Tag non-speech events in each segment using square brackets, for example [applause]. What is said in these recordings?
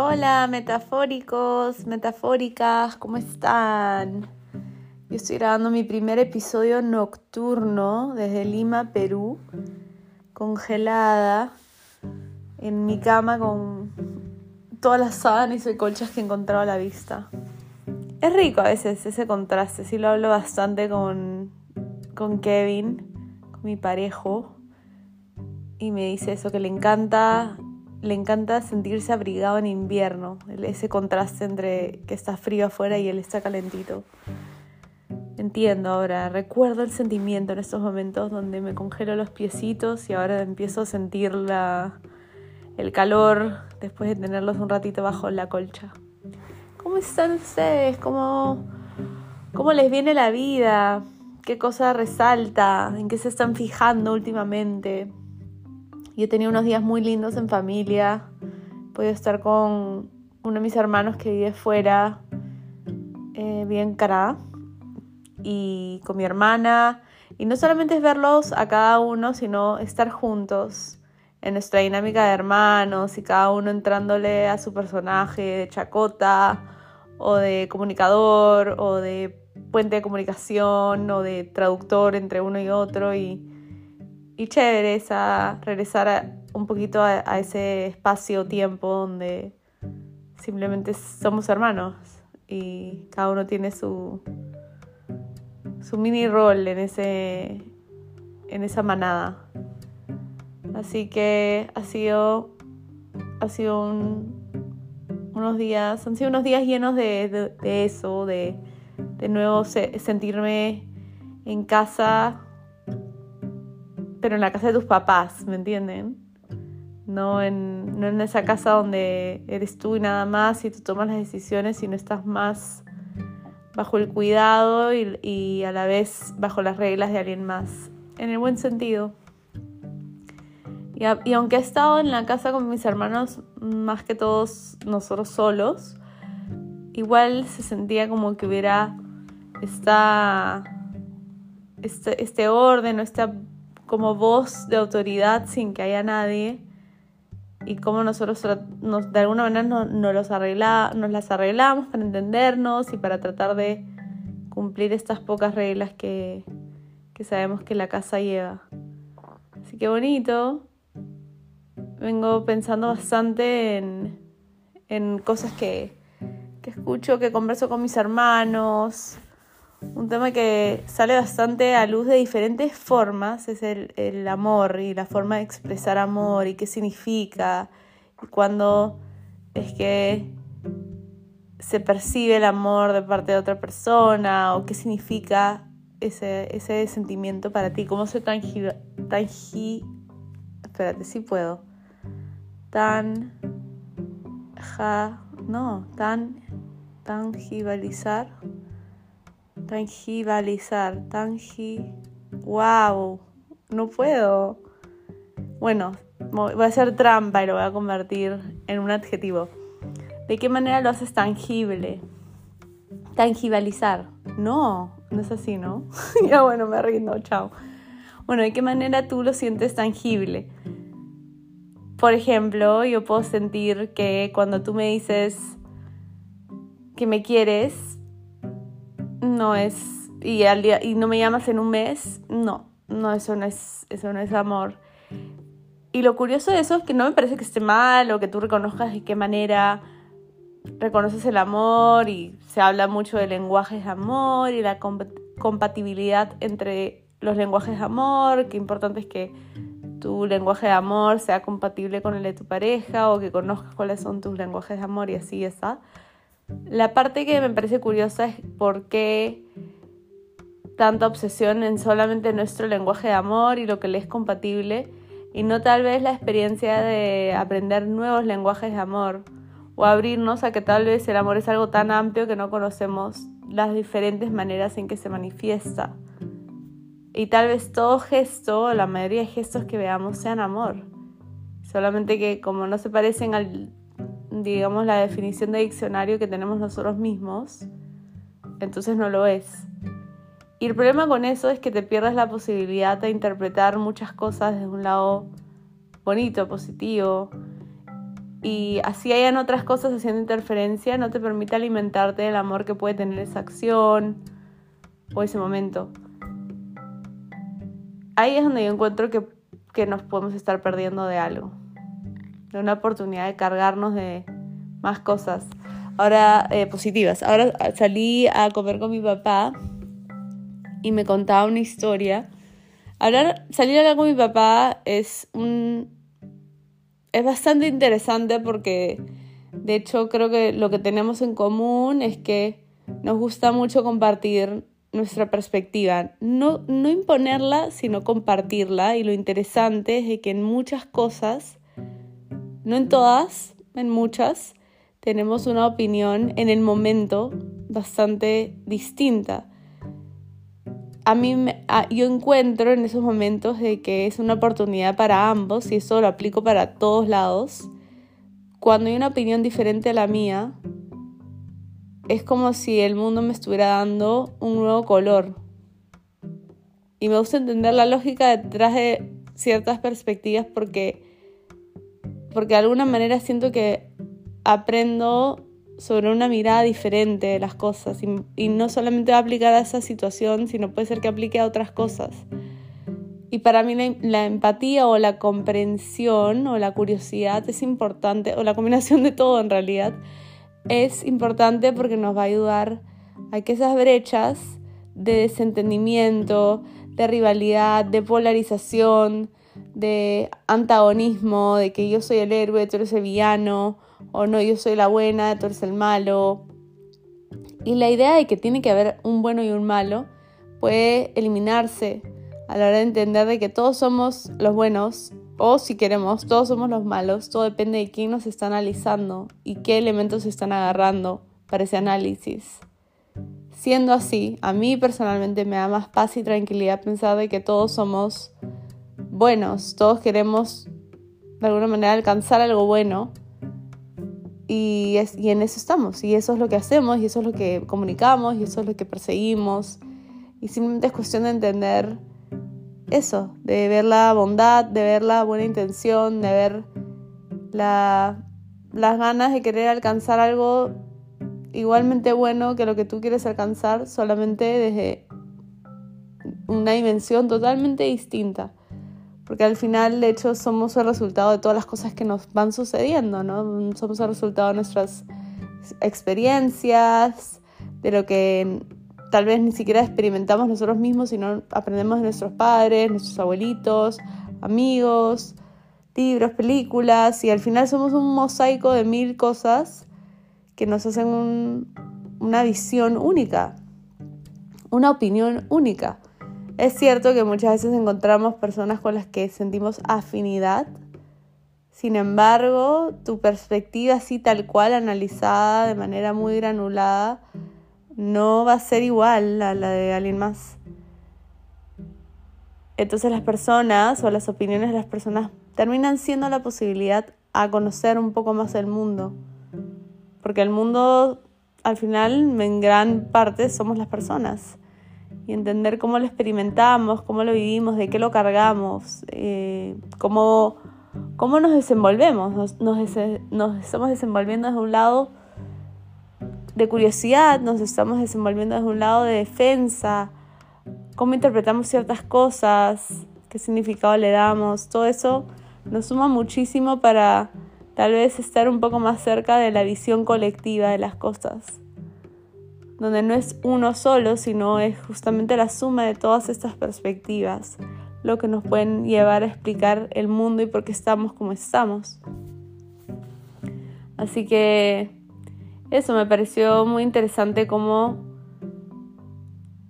Hola, metafóricos, metafóricas, ¿cómo están? Yo estoy grabando mi primer episodio nocturno desde Lima, Perú, congelada, en mi cama con todas las sábanas y colchas que he encontrado a la vista. Es rico a veces ese contraste, sí lo hablo bastante con, con Kevin, con mi parejo, y me dice eso, que le encanta le encanta sentirse abrigado en invierno, ese contraste entre que está frío afuera y él está calentito. Entiendo ahora, recuerdo el sentimiento en estos momentos donde me congelo los piecitos y ahora empiezo a sentir la, el calor después de tenerlos un ratito bajo la colcha. ¿Cómo están ustedes? ¿Cómo, cómo les viene la vida? ¿Qué cosa resalta? ¿En qué se están fijando últimamente? Yo tenía unos días muy lindos en familia. Pude estar con uno de mis hermanos que vive fuera, eh, bien cara, y con mi hermana. Y no solamente es verlos a cada uno, sino estar juntos en nuestra dinámica de hermanos y cada uno entrándole a su personaje de chacota o de comunicador o de puente de comunicación o de traductor entre uno y otro y y chévere esa, regresar un poquito a, ese espacio-tiempo donde simplemente somos hermanos y cada uno tiene su, su mini rol en, ese, en esa manada. Así que ha sido, ha sido unos días, han sido unos días llenos de, eso, de, de nuevo sentirme en casa pero en la casa de tus papás, ¿me entienden? No en, no en esa casa donde eres tú y nada más y tú tomas las decisiones y no estás más bajo el cuidado y, a la vez bajo las reglas de alguien más, en el buen sentido. Y, y, aunque he estado en la casa con mis hermanos, más que todos nosotros solos, igual se sentía como que hubiera esta, este, este orden o esta como voz de autoridad sin que haya nadie y cómo nosotros nos, de alguna manera nos, los arregla, nos las arreglamos para entendernos y para tratar de cumplir estas pocas reglas que, que sabemos que la casa lleva. Así que bonito. Vengo pensando bastante en, en cosas que, que escucho, que converso con mis hermanos, un tema que sale bastante a luz de diferentes formas es el, amor y la forma de expresar amor y qué significa y cuándo es que se percibe el amor de parte de otra persona o qué significa ese, ese sentimiento para ti, cómo se tangi... tangi espérate, si puedo. Tan... Ja, no, tan... tangibilizar Tangibalizar, tangi... ¡Wow! No puedo. Bueno, voy a hacer trampa y lo voy a convertir en un adjetivo. ¿De qué manera lo haces tangible? Tangibilizar. No, no es así, ¿no? [laughs] ya bueno, me rindo, chao. Bueno, ¿de qué manera tú lo sientes tangible? Por ejemplo, yo puedo sentir que cuando tú me dices que me quieres, no es, y, al día, y no me llamas en un mes, no, no, eso no es, eso no es amor. Y lo curioso de eso es que no me parece que esté mal o que tú reconozcas de qué manera reconoces el amor y se habla mucho de lenguajes de amor y la compatibilidad entre los lenguajes de amor, que importante es que tu lenguaje de amor sea compatible con el de tu pareja o que conozcas cuáles son tus lenguajes de amor y así está. La parte que me parece curiosa es por qué tanta obsesión en solamente nuestro lenguaje de amor y lo que le es compatible y no tal vez la experiencia de aprender nuevos lenguajes de amor o abrirnos a que tal vez el amor es algo tan amplio que no conocemos las diferentes maneras en que se manifiesta. Y tal vez todo gesto, la mayoría de gestos que veamos sean amor. Solamente que como no se parecen al digamos, la definición de diccionario que tenemos nosotros mismos, entonces no lo es. Y el problema con eso es que te pierdes la posibilidad de interpretar muchas cosas desde un lado bonito, positivo, y así hayan otras cosas haciendo interferencia, no te permite alimentarte del amor que puede tener esa acción o ese momento. Ahí es donde yo encuentro que, que nos podemos estar perdiendo de algo, de una oportunidad de cargarnos de más cosas. Ahora, eh, positivas. Ahora salí a comer con mi papá y me contaba una historia. Hablar, salir a hablar con mi papá es un es bastante interesante porque de hecho creo que lo que tenemos en común es que nos gusta mucho compartir nuestra perspectiva, no, no imponerla, sino compartirla. Y lo interesante es que en muchas cosas, no en todas, en muchas, tenemos una opinión en el momento bastante distinta a mí yo encuentro en esos momentos de que es una oportunidad para ambos y eso lo aplico para todos lados. Cuando hay una opinión diferente a la mía, es como si el mundo me estuviera dando un nuevo color. Y me gusta entender la lógica detrás de ciertas perspectivas porque, porque de alguna manera siento que aprendo sobre una mirada diferente de las cosas y, no solamente va a aplicar a esa situación, sino puede ser que aplique a otras cosas. Y para mí la, empatía o la comprensión o la curiosidad es importante, o la combinación de todo en realidad, es importante porque nos va a ayudar a que esas brechas de desentendimiento, de rivalidad, de polarización, de antagonismo, de que yo soy el héroe, tú eres el villano, o no, yo soy la buena, tú eres el malo. Y la idea de que tiene que haber un bueno y un malo puede eliminarse a la hora de entender de que todos somos los buenos o si queremos, todos somos los malos. Todo depende de quién nos está analizando y qué elementos están agarrando para ese análisis. Siendo así, a mí personalmente me da más paz y tranquilidad pensar de que todos somos buenos, todos queremos de alguna manera alcanzar algo bueno. Y, en eso estamos, y eso es lo que hacemos, y eso es lo que comunicamos, y eso es lo que perseguimos. Y simplemente es cuestión de entender eso, de ver la bondad, de ver la buena intención, de ver la, las ganas de querer alcanzar algo igualmente bueno que lo que tú quieres alcanzar, solamente desde una dimensión totalmente distinta porque al final, de hecho, somos el resultado de todas las cosas que nos van sucediendo, ¿no? Somos el resultado de nuestras experiencias, de lo que tal vez ni siquiera experimentamos nosotros mismos, sino aprendemos de nuestros padres, nuestros abuelitos, amigos, libros, películas, y al final somos un mosaico de mil cosas que nos hacen una visión única, una opinión única. Es cierto que muchas veces encontramos personas con las que sentimos afinidad, sin embargo, tu perspectiva así tal cual, analizada de manera muy granulada, no va a ser igual a la de alguien más. Entonces las personas o las opiniones de las personas terminan siendo la posibilidad a conocer un poco más el mundo. Porque el mundo, al final, en gran parte, somos las personas y entender cómo lo experimentamos, cómo lo vivimos, de qué lo cargamos, eh, cómo, cómo, nos desenvolvemos. Nos, nos, estamos desenvolviendo desde un lado de curiosidad, nos estamos desenvolviendo desde un lado de defensa, cómo interpretamos ciertas cosas, qué significado le damos, todo eso nos suma muchísimo para tal vez estar un poco más cerca de la visión colectiva de las cosas donde no es uno solo, sino es justamente la suma de todas estas perspectivas lo que nos pueden llevar a explicar el mundo y por qué estamos como estamos. Así que eso me pareció muy interesante como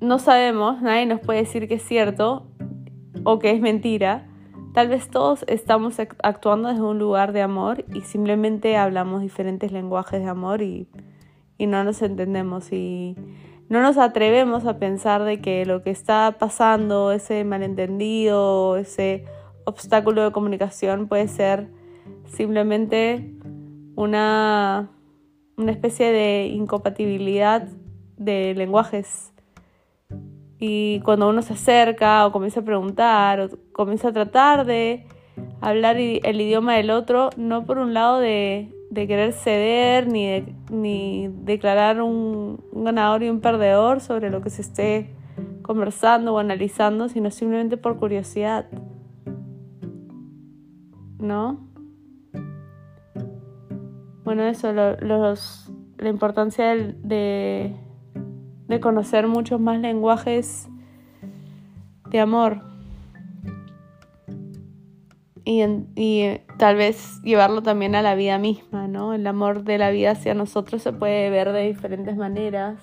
no sabemos, nadie nos puede decir que es cierto o que es mentira. Tal vez todos estamos actuando desde un lugar de amor y simplemente hablamos diferentes lenguajes de amor y y no nos entendemos y no nos atrevemos a pensar de que lo que está pasando, ese malentendido, ese obstáculo de comunicación puede ser simplemente una, una especie de incompatibilidad de lenguajes. Y cuando uno se acerca o comienza a preguntar o comienza a tratar de hablar el idioma del otro, no por un lado de, querer ceder ni, de, ni declarar un, un ganador y un perdedor sobre lo que se esté conversando o analizando, sino simplemente por curiosidad. ¿No? Bueno, eso, los, la importancia de, de conocer muchos más lenguajes de amor. Y, eh, tal vez llevarlo también a la vida misma, ¿no? El amor de la vida hacia nosotros se puede ver de diferentes maneras.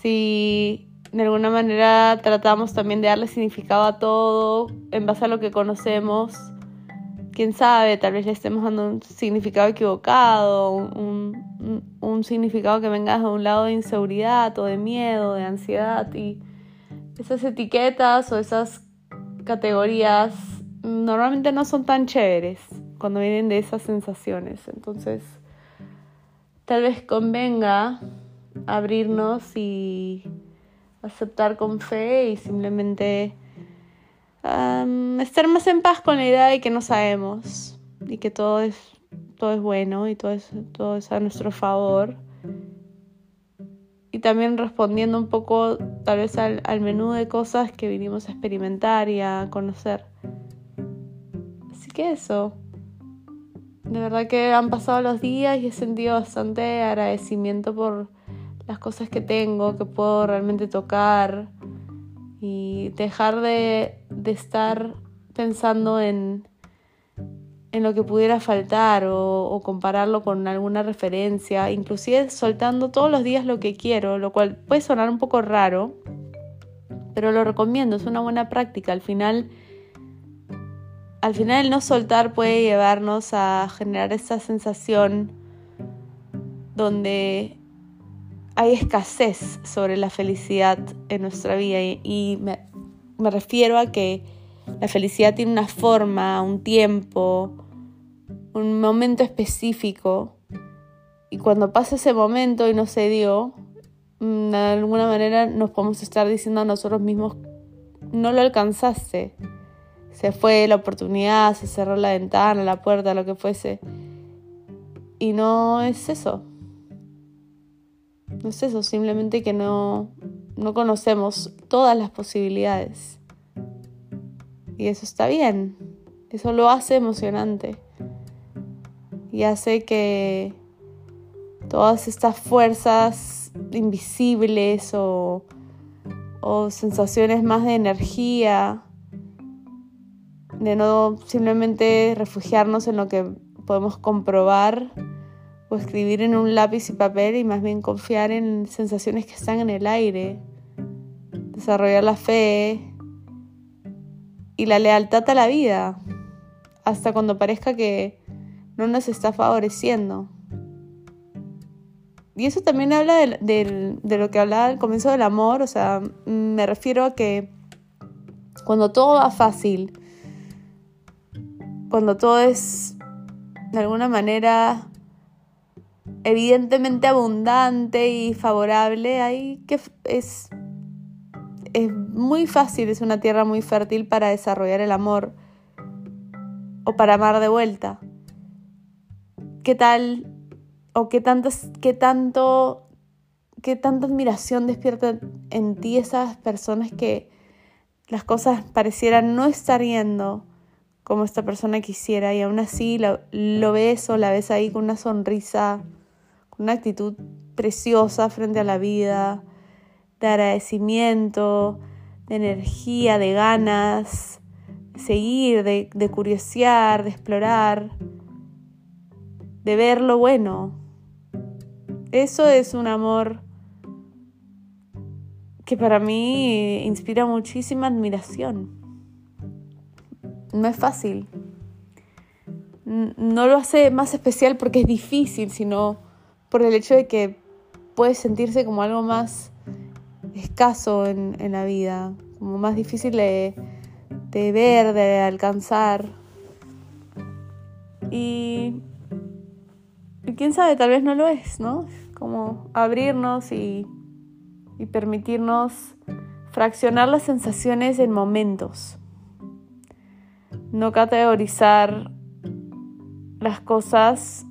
Si de alguna manera tratamos también de darle significado a todo en base a lo que conocemos, quién sabe, tal vez le estemos dando un significado equivocado, un, significado que venga de un lado de inseguridad de miedo, de ansiedad. Y esas etiquetas o esas categorías normalmente no son tan chéveres cuando vienen de esas sensaciones. Entonces, tal vez convenga abrirnos y aceptar con fe y simplemente estar más en paz con la idea de que no sabemos y que todo es, todo es bueno y todo es, todo es a nuestro favor. Y también respondiendo un poco tal vez al, al menú de cosas que vinimos a experimentar y a conocer. Que eso. De verdad que han pasado los días y he sentido bastante agradecimiento por las cosas que tengo, que puedo realmente tocar y dejar de, estar pensando en, en lo que pudiera faltar o, compararlo con alguna referencia, inclusive soltando todos los días lo que quiero, lo cual puede sonar un poco raro, pero lo recomiendo, es una buena práctica. Al final, al final el no soltar puede llevarnos a generar esa sensación donde hay escasez sobre la felicidad en nuestra vida. Y, me, refiero a que la felicidad tiene una forma, un tiempo, un momento específico. Y cuando pasa ese momento y no se dio, mm, de alguna manera nos podemos estar diciendo a nosotros mismos, no lo alcanzaste, se fue la oportunidad, se cerró la ventana, la puerta, lo que fuese. Y no es eso. No es eso, simplemente que no, no conocemos todas las posibilidades. Y eso está bien. Eso lo hace emocionante. Y hace que todas estas fuerzas invisibles o, o sensaciones más de energía, de no simplemente refugiarnos en lo que podemos comprobar, o escribir en un lápiz y papel y más bien confiar en sensaciones que están en el aire, desarrollar la fe y la lealtad a la vida, hasta cuando parezca que no nos está favoreciendo. Y eso también habla de, lo que hablaba al comienzo del amor, o sea, me refiero a que cuando todo va fácil, cuando todo es de alguna manera evidentemente abundante y favorable, ahí que es, es muy fácil, es una tierra muy fértil para desarrollar el amor o para amar de vuelta. ¿Qué tal o qué qué tanto, qué tanta admiración despierta en ti esas personas que las cosas parecieran no estar yendo como esta persona quisiera y aún así lo, lo ves o la ves ahí con una sonrisa una actitud preciosa frente a la vida, de agradecimiento, de energía, de ganas, de seguir, de, de curiosear, de explorar, de ver lo bueno. Eso es un amor que para mí inspira muchísima admiración. No es fácil. No lo hace más especial porque es difícil, sino por el hecho de que puede sentirse como algo más escaso en, la vida, como más difícil de, ver, de alcanzar. Y, quién sabe, tal vez no lo es, ¿no? Como abrirnos y, y permitirnos fraccionar las sensaciones en momentos. No categorizar las cosas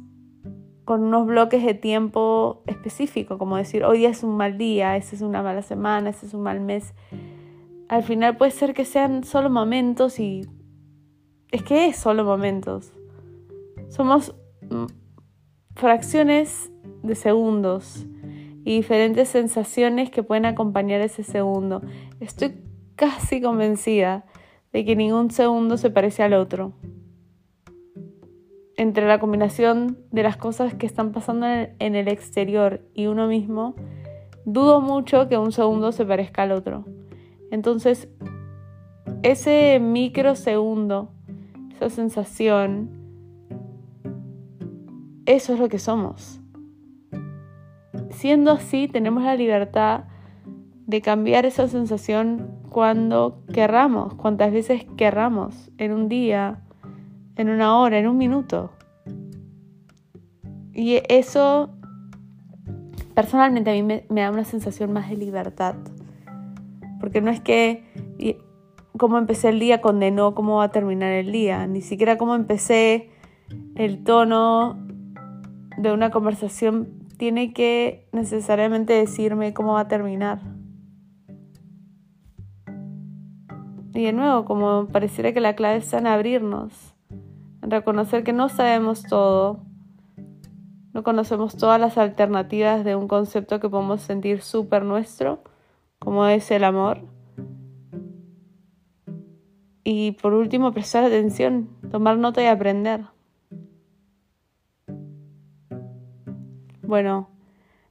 con unos bloques de tiempo específico, como decir, hoy es un mal día, esa es una mala semana, ese es un mal mes. Al final puede ser que sean solo momentos y es que es solo momentos. Somos mm, fracciones de segundos y diferentes sensaciones que pueden acompañar ese segundo. Estoy casi convencida de que ningún segundo se parece al otro. Entre la combinación de las cosas que están pasando en el exterior y uno mismo, dudo mucho que un segundo se parezca al otro. Entonces, ese microsegundo, esa sensación, eso es lo que somos. Siendo así, tenemos la libertad de cambiar esa sensación cuando querramos, cuantas veces querramos, en un día, en una hora, en un minuto. Y eso personalmente a mí me, da una sensación más de libertad. Porque no es que cómo empecé el día condenó cómo va a terminar el día, ni siquiera cómo empecé el tono de una conversación tiene que necesariamente decirme cómo va a terminar. Y de nuevo, como pareciera que la clave está en abrirnos, en reconocer que no sabemos todo, no conocemos todas las alternativas de un concepto que podemos sentir súper nuestro, como es el amor. Y por último, prestar atención, tomar nota y aprender. Bueno,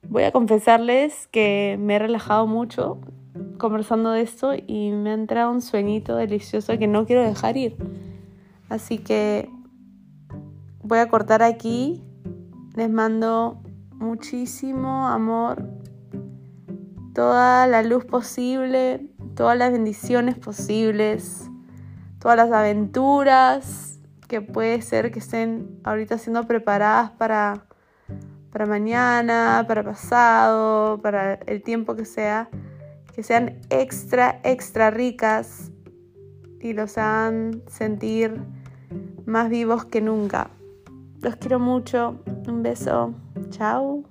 voy a confesarles que me he relajado mucho conversando de esto y me ha entrado un sueñito delicioso que no quiero dejar ir. Así que voy a cortar aquí. Les mando muchísimo amor, toda la luz posible, todas las bendiciones posibles, todas las aventuras que puede ser que estén ahorita siendo preparadas para para mañana, para pasado, para el tiempo que sea, que sean extra, extra ricas y los hagan sentir más vivos que nunca. Los quiero mucho. Un beso. Chao.